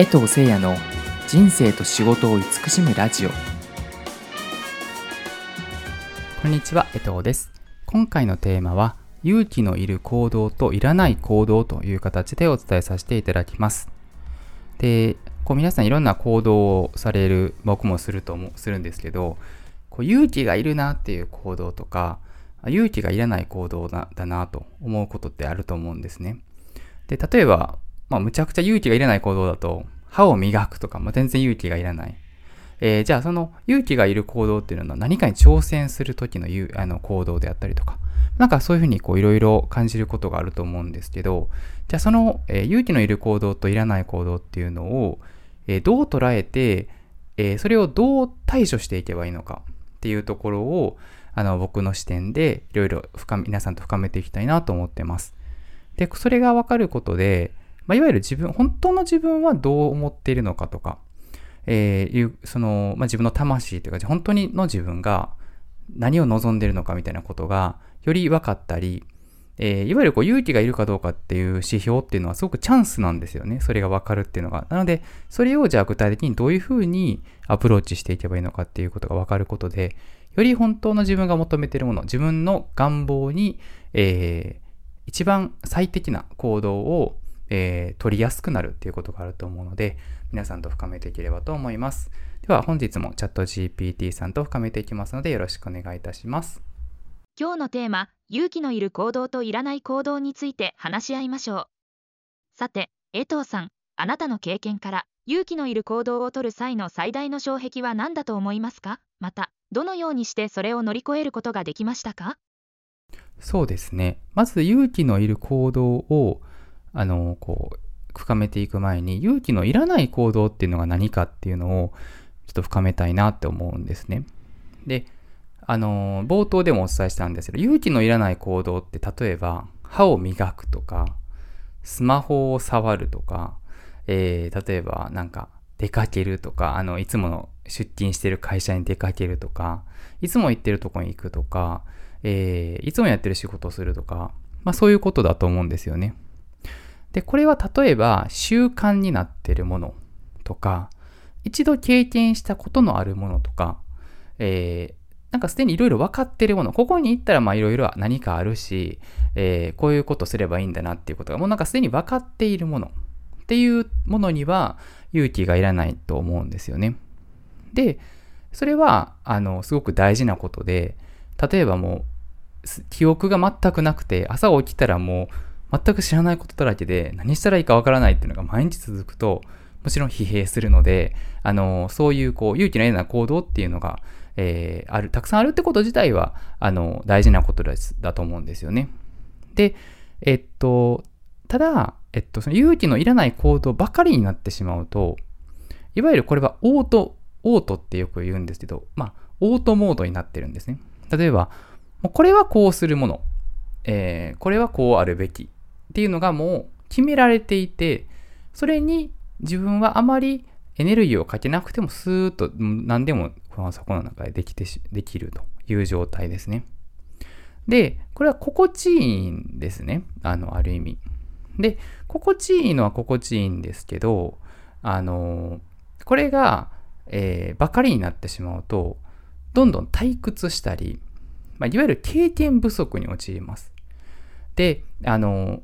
江藤誠也の人生と仕事を慈しむラジオ。こんにちは江藤です。今回のテーマは勇気のいる行動といらない行動という形でお伝えさせていただきます。でこう皆さんいろんな行動をされる僕もするともするんですけどこう勇気がいるなっていう行動とか勇気がいらない行動だだなと思うことってあると思うんですね。で例えばまあ、むちゃくちゃ勇気がいらない行動だと、歯を磨くとか、まあ、全然勇気がいらない。えー、じゃあその勇気がいる行動っていうのは何かに挑戦する時のあの行動であったりとか、なんかそういうふうにこういろいろ感じることがあると思うんですけど、じゃあその、えー、勇気のいる行動といらない行動っていうのを、えー、どう捉えて、え、それをどう対処していけばいいのかっていうところを、あの僕の視点でいろいろ皆さんと深めていきたいなと思ってます。で、それがわかることで、まあ、いわゆる自分、本当の自分はどう思っているのかとか、えー、その、まあ、自分の魂というか、本当にの自分が何を望んでいるのかみたいなことが、より分かったり、えー、いわゆるこう勇気がいるかどうかっていう指標っていうのはすごくチャンスなんですよね。それが分かるっていうのが。なので、それをじゃあ具体的にどういうふうにアプローチしていけばいいのかっていうことが分かることで、より本当の自分が求めているもの、自分の願望に、えー、一番最適な行動をえー、取りやすくなるっていうことがあると思うので、皆さんと深めていければと思います。では本日もチャット GPT さんと深めていきますのでよろしくお願いいたします。今日のテーマ、勇気のいる行動といらない行動について話し合いましょう。さて、江藤さん、あなたの経験から勇気のいる行動をとる際の最大の障壁は何だと思いますか？また、どのようにしてそれを乗り越えることができましたか？そうですね。まず勇気のいる行動をあの、こう、深めていく前に、勇気のいらない行動っていうのが何かっていうのを、ちょっと深めたいなって思うんですね。で、あの、冒頭でもお伝えしたんですけど、勇気のいらない行動って、例えば、歯を磨くとか、スマホを触るとか、えー、例えば、なんか、出かけるとか、あの、いつもの出勤してる会社に出かけるとか、いつも行ってるとこに行くとか、えー、いつもやってる仕事をするとか、まあそういうことだと思うんですよね。で、これは例えば習慣になってるものとか、一度経験したことのあるものとか、えー、なんかすでにいろいろ分かってるもの、ここに行ったらまあいろいろ何かあるし、えー、こういうことすればいいんだなっていうことがもうなんかすでに分かっているものっていうものには勇気がいらないと思うんですよね。で、それは、あの、すごく大事なことで、例えばもう、記憶が全くなくて、朝起きたらもう全く知らないことだらけで何したらいいかわからないっていうのが毎日続くと、もちろん疲弊するので、あの、そういうこう勇気のような行動っていうのが、えー、ある、たくさんあるってこと自体は、あの、大事なことですだと思うんですよね。で、えっと、ただ、えっと、その勇気のいらない行動ばかりになってしまうと、いわゆるこれはオート、オートってよく言うんですけど、まあ、オートモードになってるんですね。例えば、これはこうするもの、えー、これはこうあるべきっていうのがもう決められていて、それに自分はあまりエネルギーをかけなくてもスーッと何でもこのそこの中でできてできるという状態ですね。で、これは心地いいんですね。あの、ある意味。で、心地いいのは心地いいんですけど、あの、これが、えー、ばかりになってしまうと、どんどん退屈したり、まあ、いわゆる経験不足に陥ります。で、あの、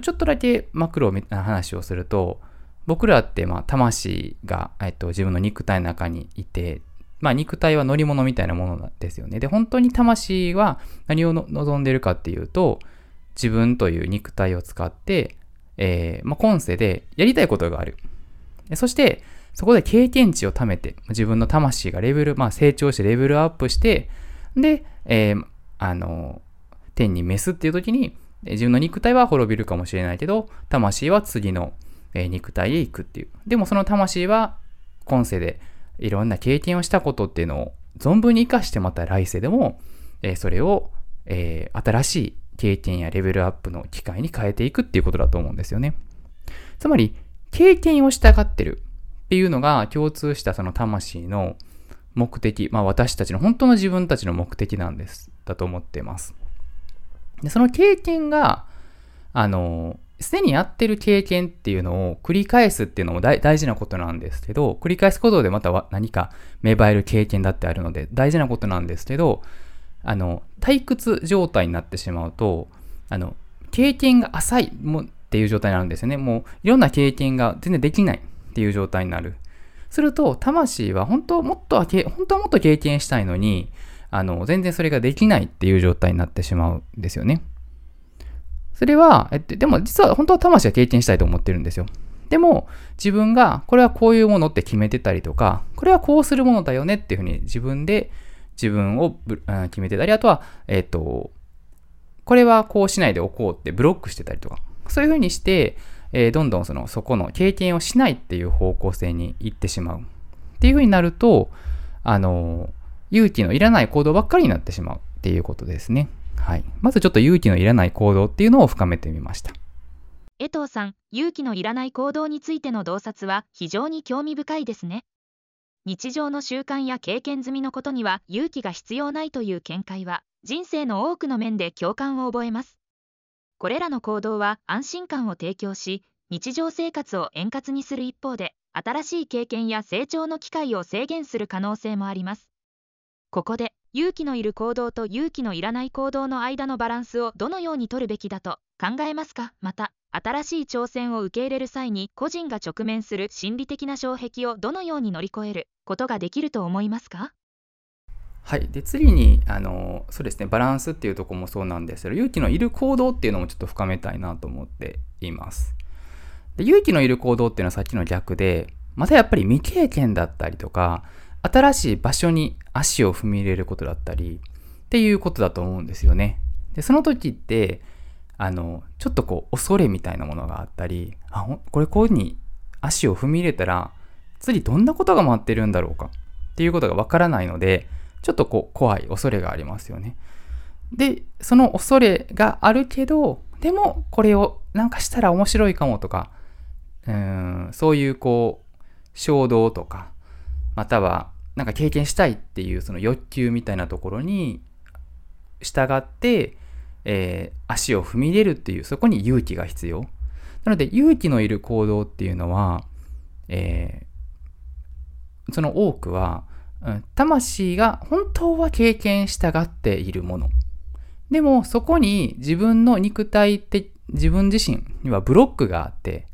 ちょっとだけマクロみたいな話をすると、僕らってまあ魂が、えっと、自分の肉体の中にいて、まあ肉体は乗り物みたいなものですよね。で、本当に魂は何を望んでるかっていうと、自分という肉体を使って、えー、まあ、今世でやりたいことがある。そして、そこで経験値を貯めて、自分の魂がレベル、まあ成長してレベルアップして、で、えー、あの、天に召すっていう時に、自分の肉体は滅びるかもしれないけど、魂は次の肉体へ行くっていう。でもその魂は今世でいろんな経験をしたことっていうのを存分に活かしてまた来世でも、えそれを、え新しい経験やレベルアップの機会に変えていくっていうことだと思うんですよね。つまり、経験をしたがってるっていうのが共通したその魂の目的、まあ私たちの本当の自分たちの目的なんです、だと思っています。で、その経験が、あの、すでにやってる経験っていうのを繰り返すっていうのも大事なことなんですけど、繰り返すことでまた何か芽生える経験だってあるので大事なことなんですけど、あの、退屈状態になってしまうと、あの、経験が浅いもっていう状態になるんですよね。もういろんな経験が全然できないっていう状態になる。すると、魂は本当もっとは、本当はもっと経験したいのに、あの、全然それができないっていう状態になってしまうんですよね。それは、えっと、でも実は本当は魂は経験したいと思ってるんですよ。でも、自分がこれはこういうものって決めてたりとか、これはこうするものだよねっていうふうに自分で自分を決めてたり、あとは、えっと、これはこうしないでおこうってブロックしてたりとか、そういうふうにして、えー、どんどんその、そこの経験をしないっていう方向性に行ってしまう。っていうふうになると、あの、勇気のいらない行動ばっかりになってしまうっていうことですね。はい。まずちょっと勇気のいらない行動っていうのを深めてみました。江藤さん、勇気のいらない行動についての洞察は非常に興味深いですね。日常の習慣や経験済みのことには勇気が必要ないという見解は人生の多くの面で共感を覚えます。これらの行動は安心感を提供し、日常生活を円滑にする一方で、新しい経験や成長の機会を制限する可能性もあります。ここで、勇気のいる行動と勇気のいらない行動の間のバランスをどのように取るべきだと考えますか？また、新しい挑戦を受け入れる際に個人が直面する心理的な障壁をどのように乗り越える？ことができると思いますか？はい。で、次に、あの、そうですね、バランスっていうとこもそうなんですけど、勇気のいる行動っていうのもちょっと深めたいなと思っています。で、勇気のいる行動っていうのはさっきの逆で、またやっぱり未経験だったりとか、新しい場所に足を踏み入れることだったり、っていうことだと思うんですよね。で、その時って、あの、ちょっとこう、恐れみたいなものがあったり、あ、これこういうふうに足を踏み入れたら、次どんなことが待ってるんだろうか？っていうことがわからないので、ちょっとこう怖い恐れがありますよね。で、その恐れがあるけど、でもこれをなんかしたら面白いかもとか、うんそういうこう衝動とか、またはなんか経験したいっていうその欲求みたいなところに従って、えー、足を踏み入れるっていうそこに勇気が必要。なので勇気のいる行動っていうのは、えー、その多くはうん、魂が本当は経験したがっているもの。でもそこに自分の肉体って自分自身にはブロックがあって、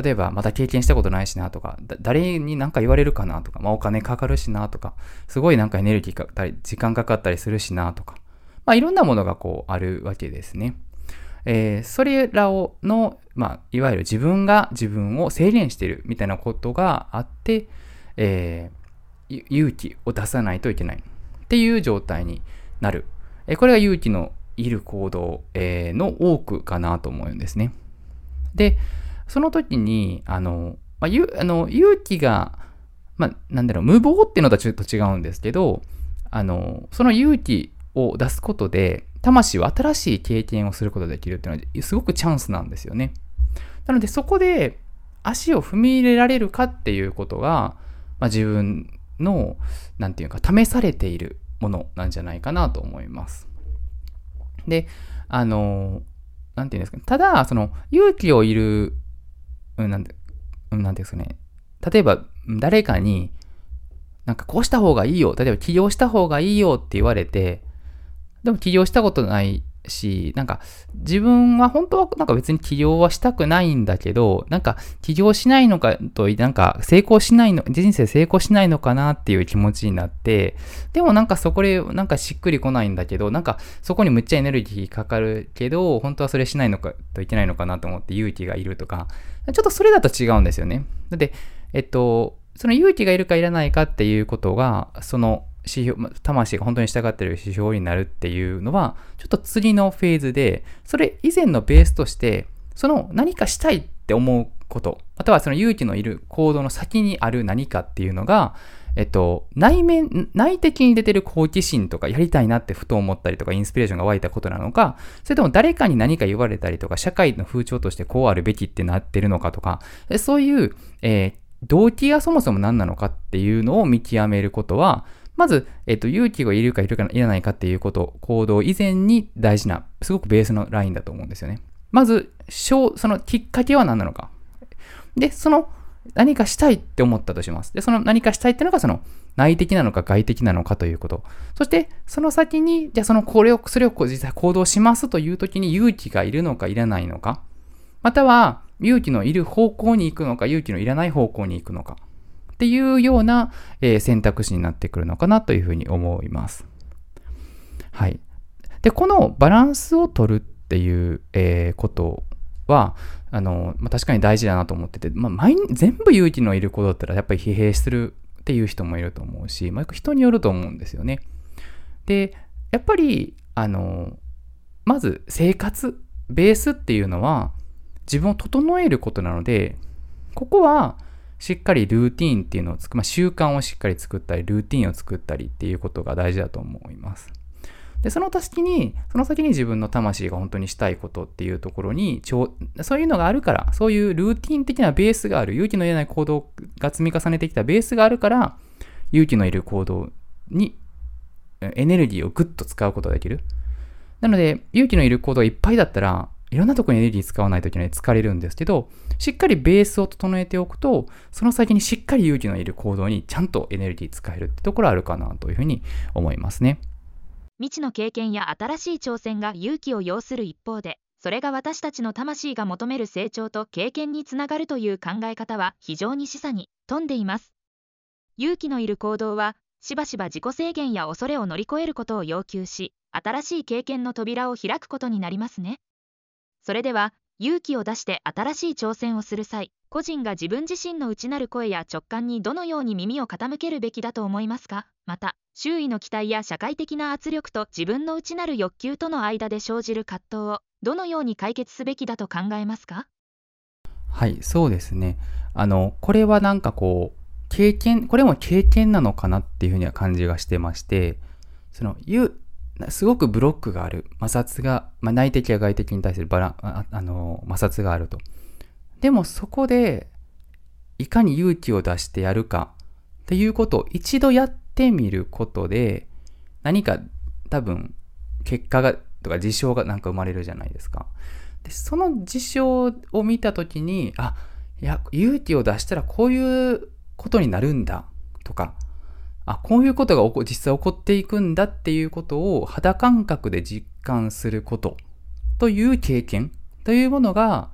例えばまた経験したことないしなとか、誰に何か言われるかなとか、まあお金かかるしなとか、すごいなんかエネルギーかかったり、時間かかったりするしなとか、まあいろんなものがこうあるわけですね。えー、それらをの、まあいわゆる自分が自分を制限しているみたいなことがあって、えー勇気を出さないといけないっていう状態になる。えこれが勇気のいる行動、えの多くかなと思うんですね。で、その時に、あの、まあ、ゆあの勇気が、まあ、なんだろう、無謀っていうのとはちょっと違うんですけど、あの、その勇気を出すことで、魂は新しい経験をすることができるっていうのは、すごくチャンスなんですよね。なので、そこで足を踏み入れられるかっていうことが、まあ、自分の、なんていうか、試されているものなんじゃないかなと思います。で、あの、なんていうんですか、ただ、その、勇気をいる、うん、なんて、うん、なんですね、例えば、誰かに、なんかこうした方がいいよ、例えば起業した方がいいよって言われて、でも起業したことないし、なんか自分は本当はなんか別に起業はしたくないんだけど、なんか起業しないのかと、なんか成功しないの、人生成功しないのかなっていう気持ちになって、でもなんかそこでなんかしっくりこないんだけど、なんかそこにむっちゃエネルギーかかるけど、本当はそれしないのかといけないのかなと思って勇気がいるとか、ちょっとそれだと違うんですよね。だって、えっと、その勇気がいるかいらないかっていうことが、その指標、魂が本当に従っている指標になるっていうのは、ちょっと次のフェーズで、それ以前のベースとして、その何かしたいって思うこと、あとはその勇気のいる行動の先にある何かっていうのが、えっと、内面、内的に出てる好奇心とかやりたいなってふと思ったりとかインスピレーションが湧いたことなのか、それとも誰かに何か言われたりとか、社会の風潮としてこうあるべきってなってるのかとか、そういう、えー、動機がそもそも何なのかっていうのを見極めることは、まず、えっと、勇気がいるかいるかいらないかっていうこと、行動以前に大事な、すごくベースのラインだと思うんですよね。まず、そのきっかけは何なのか。で、その何かしたいって思ったとします。で、その何かしたいっていうのがその内的なのか外的なのかということ。そして、その先に、じゃあそのこれを、それを実際行動しますという時に勇気がいるのかいらないのか。または、勇気のいる方向に行くのか、勇気のいらない方向に行くのか。っていうような、えー、選択肢になってくるのかなというふうに思います。はい。で、このバランスを取るっていう、えー、ことは、あの、まあ、確かに大事だなと思ってて、まあ、毎全部勇気のいることだったらやっぱり疲弊するっていう人もいると思うし、まあ、人によると思うんですよね。で、やっぱり、あの、まず生活、ベースっていうのは自分を整えることなので、ここはしっかりルーティーンっていうのをつく、まあ、習慣をしっかり作ったり、ルーティーンを作ったりっていうことが大事だと思います。で、その先に、その先に自分の魂が本当にしたいことっていうところに、そういうのがあるから、そういうルーティン的なベースがある、勇気の言えない行動が積み重ねてきたベースがあるから、勇気のいる行動にエネルギーをぐっと使うことができる。なので、勇気のいる行動がいっぱいだったら、いろんなとこにエネルギー使わないといけない疲れるんですけど、しっかりベースを整えておくと、その先にしっかり勇気のいる行動にちゃんとエネルギー使えるってところあるかなというふうに思いますね。未知の経験や新しい挑戦が勇気を要する一方で、それが私たちの魂が求める成長と経験につながるという考え方は非常に示唆に富んでいます。勇気のいる行動は、しばしば自己制限や恐れを乗り越えることを要求し、新しい経験の扉を開くことになりますね。それでは、勇気を出して新しい挑戦をする際、個人が自分自身の内なる声や直感にどのように耳を傾けるべきだと思いますか？また、周囲の期待や社会的な圧力と自分の内なる欲求との間で生じる葛藤をどのように解決すべきだと考えますか？はい、そうですね。あの、これはなんかこう、経験、これも経験なのかなっていうふうには感じがしてまして、その、すごくブロックがある。摩擦が、まあ、内的や外的に対するバラああの摩擦があると。でもそこで、いかに勇気を出してやるかっていうことを一度やってみることで、何か多分結果が、とか事象がなんか生まれるじゃないですか。で、その事象を見たときに、あ、いや、勇気を出したらこういうことになるんだとか、あ、こういうことが起こ実際起こっていくんだっていうことを肌感覚で実感することという経験というものが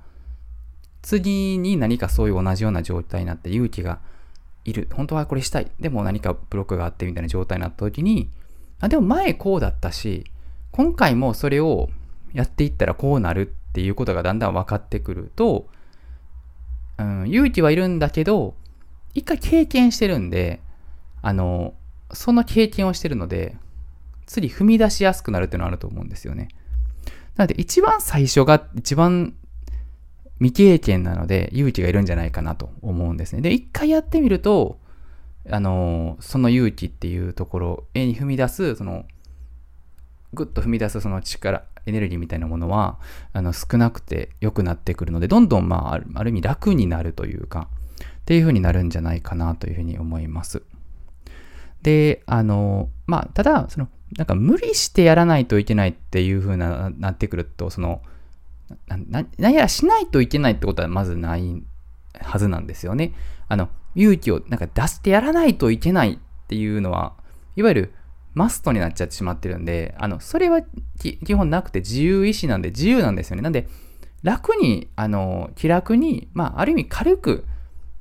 次に何かそういう同じような状態になって勇気がいる。本当はこれしたい。でも何かブロックがあってみたいな状態になった時に、あ、でも前こうだったし、今回もそれをやっていったらこうなるっていうことがだんだん分かってくると、うん、勇気はいるんだけど、一回経験してるんで、あの、その経験をしてるので、次踏み出しやすくなるっていうのはあると思うんですよね。なので一番最初が一番未経験なので勇気がいるんじゃないかなと思うんですね。で、一回やってみると、あの、その勇気っていうところ、絵に踏み出す、その、ぐっと踏み出すその力、エネルギーみたいなものは、あの、少なくて良くなってくるので、どんどん、まあ、ある意味楽になるというか、っていう風になるんじゃないかなというふうに思います。で、あの、まあ、ただ、その、なんか無理してやらないといけないっていう風な、なってくると、その、な、何やらしないといけないってことはまずないはずなんですよね。あの、勇気をなんか出してやらないといけないっていうのは、いわゆるマストになっちゃってしまってるんで、あの、それは基本なくて自由意志なんで自由なんですよね。なんで、楽に、あの、気楽に、まあ、ある意味軽く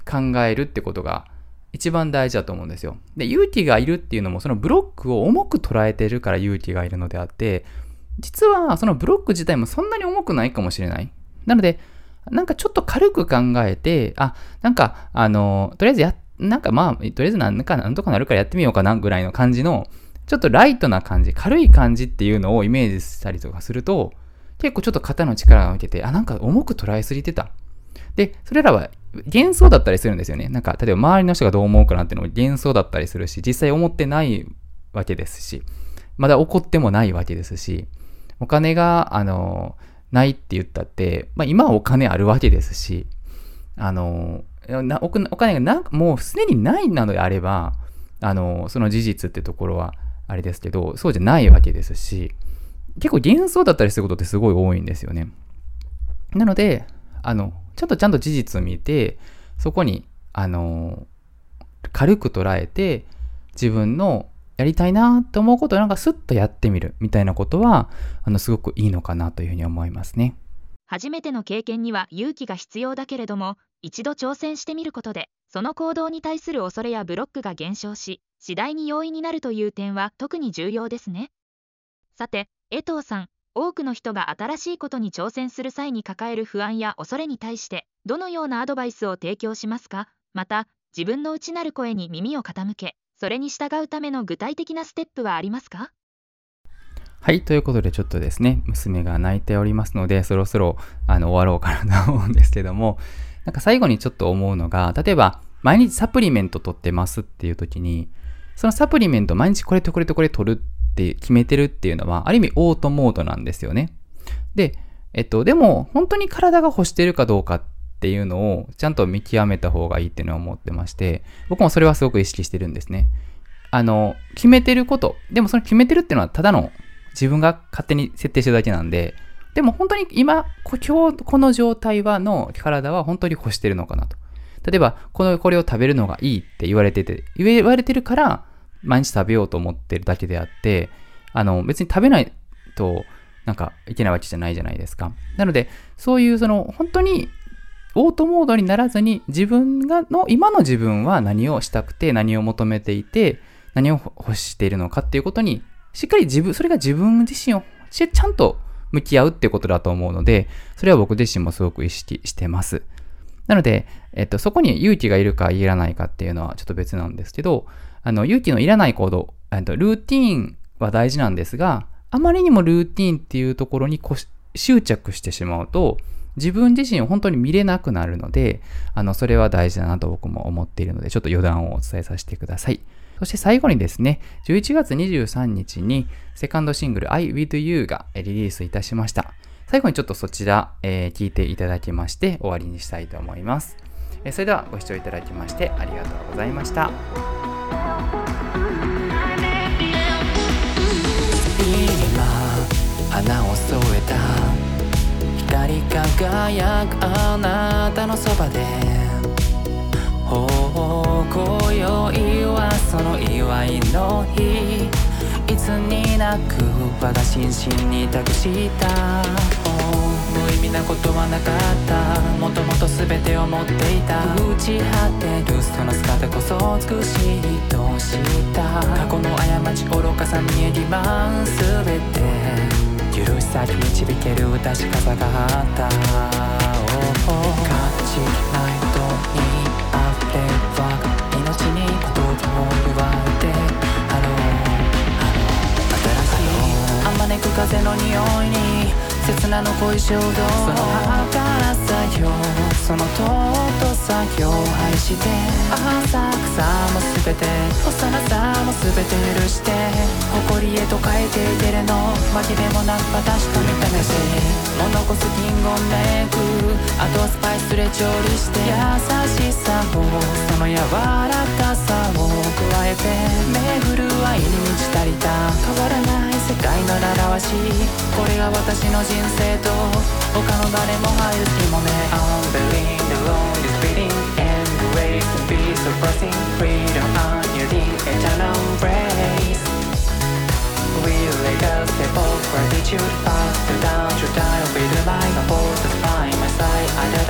考えるってことが一番大事だと思うんですよ。で、勇気がいるっていうのも、そのブロックを重く捉えてるから勇気がいるのであって、実はそのブロック自体もそんなに重くないかもしれない。なので、なんかちょっと軽く考えて、あ、なんか、あの、とりあえずや、なんかまあ、とりあえずなんかなんとかなるからやってみようかなぐらいの感じの、ちょっとライトな感じ、軽い感じっていうのをイメージしたりとかすると、結構ちょっと肩の力が抜けて、あ、なんか重く捉えすぎてた。で、それらは幻想だったりするんですよね。なんか、例えば周りの人がどう思うかなっていうのも幻想だったりするし、実際思ってないわけですし、まだ起こってもないわけですし、お金が、あの、ないって言ったって、まあ今はお金あるわけですし、あの、お金がな、もうすでにないなのであれば、あの、その事実ってところはあれですけど、そうじゃないわけですし、結構幻想だったりすることってすごい多いんですよね。なので、あの、ちょっとちゃんと事実を見て、そこに、あの、軽く捉えて、自分のやりたいなと思うことをなんかスッとやってみるみたいなことは、あの、すごくいいのかなというふうに思いますね。初めての経験には勇気が必要だけれども、一度挑戦してみることで、その行動に対する恐れやブロックが減少し、次第に容易になるという点は特に重要ですね。さて、江藤さん、多くの人が新しいことに挑戦する際に抱える不安や恐れに対して、どのようなアドバイスを提供しますか？また、自分の内なる声に耳を傾け、それに従うための具体的なステップはありますか？はい。ということで、ちょっとですね、娘が泣いておりますので、そろそろ、あの、終わろうかなと思うんですけども、なんか最後にちょっと思うのが、例えば、毎日サプリメント取ってますっていう時に、そのサプリメント毎日これとこれとこれ取るって決めてるっていうのは、ある意味オートモードなんですよね。で、えっと、でも、本当に体が欲してるかどうかっっていうのをちゃんと見極めた方がいいっていうのは思ってまして、僕もそれはすごく意識してるんですね。あの、決めてること、でもその決めてるっていうのはただの自分が勝手に設定してるだけなんで、でも本当に今、今日この状態はの体は本当に欲してるのかなと。例えば、この、これを食べるのがいいって言われてて、言われてるから、毎日食べようと思ってるだけであって、あの、別に食べないと、なんか、いけないわけじゃないじゃないですか。なので、そういう、その、本当に、オートモードにならずに、自分が、の、今の自分は何をしたくて、何を求めていて、何を欲しているのかっていうことにしっかり自分、それが自分自身をちゃんと向き合うってことだと思うので、それは僕自身もすごく意識してます。なので、えっと、そこに勇気がいるかいらないかっていうのはちょっと別なんですけど、あの、勇気のいらない行動、えっと、ルーティーンは大事なんですが、あまりにもルーティーンっていうところに執着してしまうと、自分自身を本当に見れなくなるので、あの、それは大事だなと僕も思っているので、ちょっと余談をお伝えさせてください。そして最後にですね、11月23日にセカンドシングル I With You がリリースいたしました。最後にちょっとそちら、えー、聞いていただきまして終わりにしたいと思います。えー、それではご視聴いただきましてありがとうございました。花を添えた光り輝くあなたのそばで。今宵はその祝いの日。いつになく我が心身に託した。無意味なことはなかった。もともと全てを持っていた。打ち果てるその姿こそ美しいとした。過去の過ち愚かさ見えりま全て。許し先導ける確かさがあった。感じないとに溢れ命に言葉を言われて。ハロー。ハロー新しい。あまねく風の匂いに。刹那の恋衝動。その儚さよその尊さよ愛して。浅草も全て。幼さも全て許して。誇りへと変えていけるの。負けでもなく私と見た目しも残す金言メイクあとはスパイスで調理して。優しさをその柔らかさを。加えて。巡る愛に満ち足りた。変わらない世界の習わしこれが私の人生と他の誰も入る隙もね I'm building the road is beating And the way to be surpassing Freedom on your deep eternal embrace We lay the step of gratitude Faster down to die With the light of all that's by my side I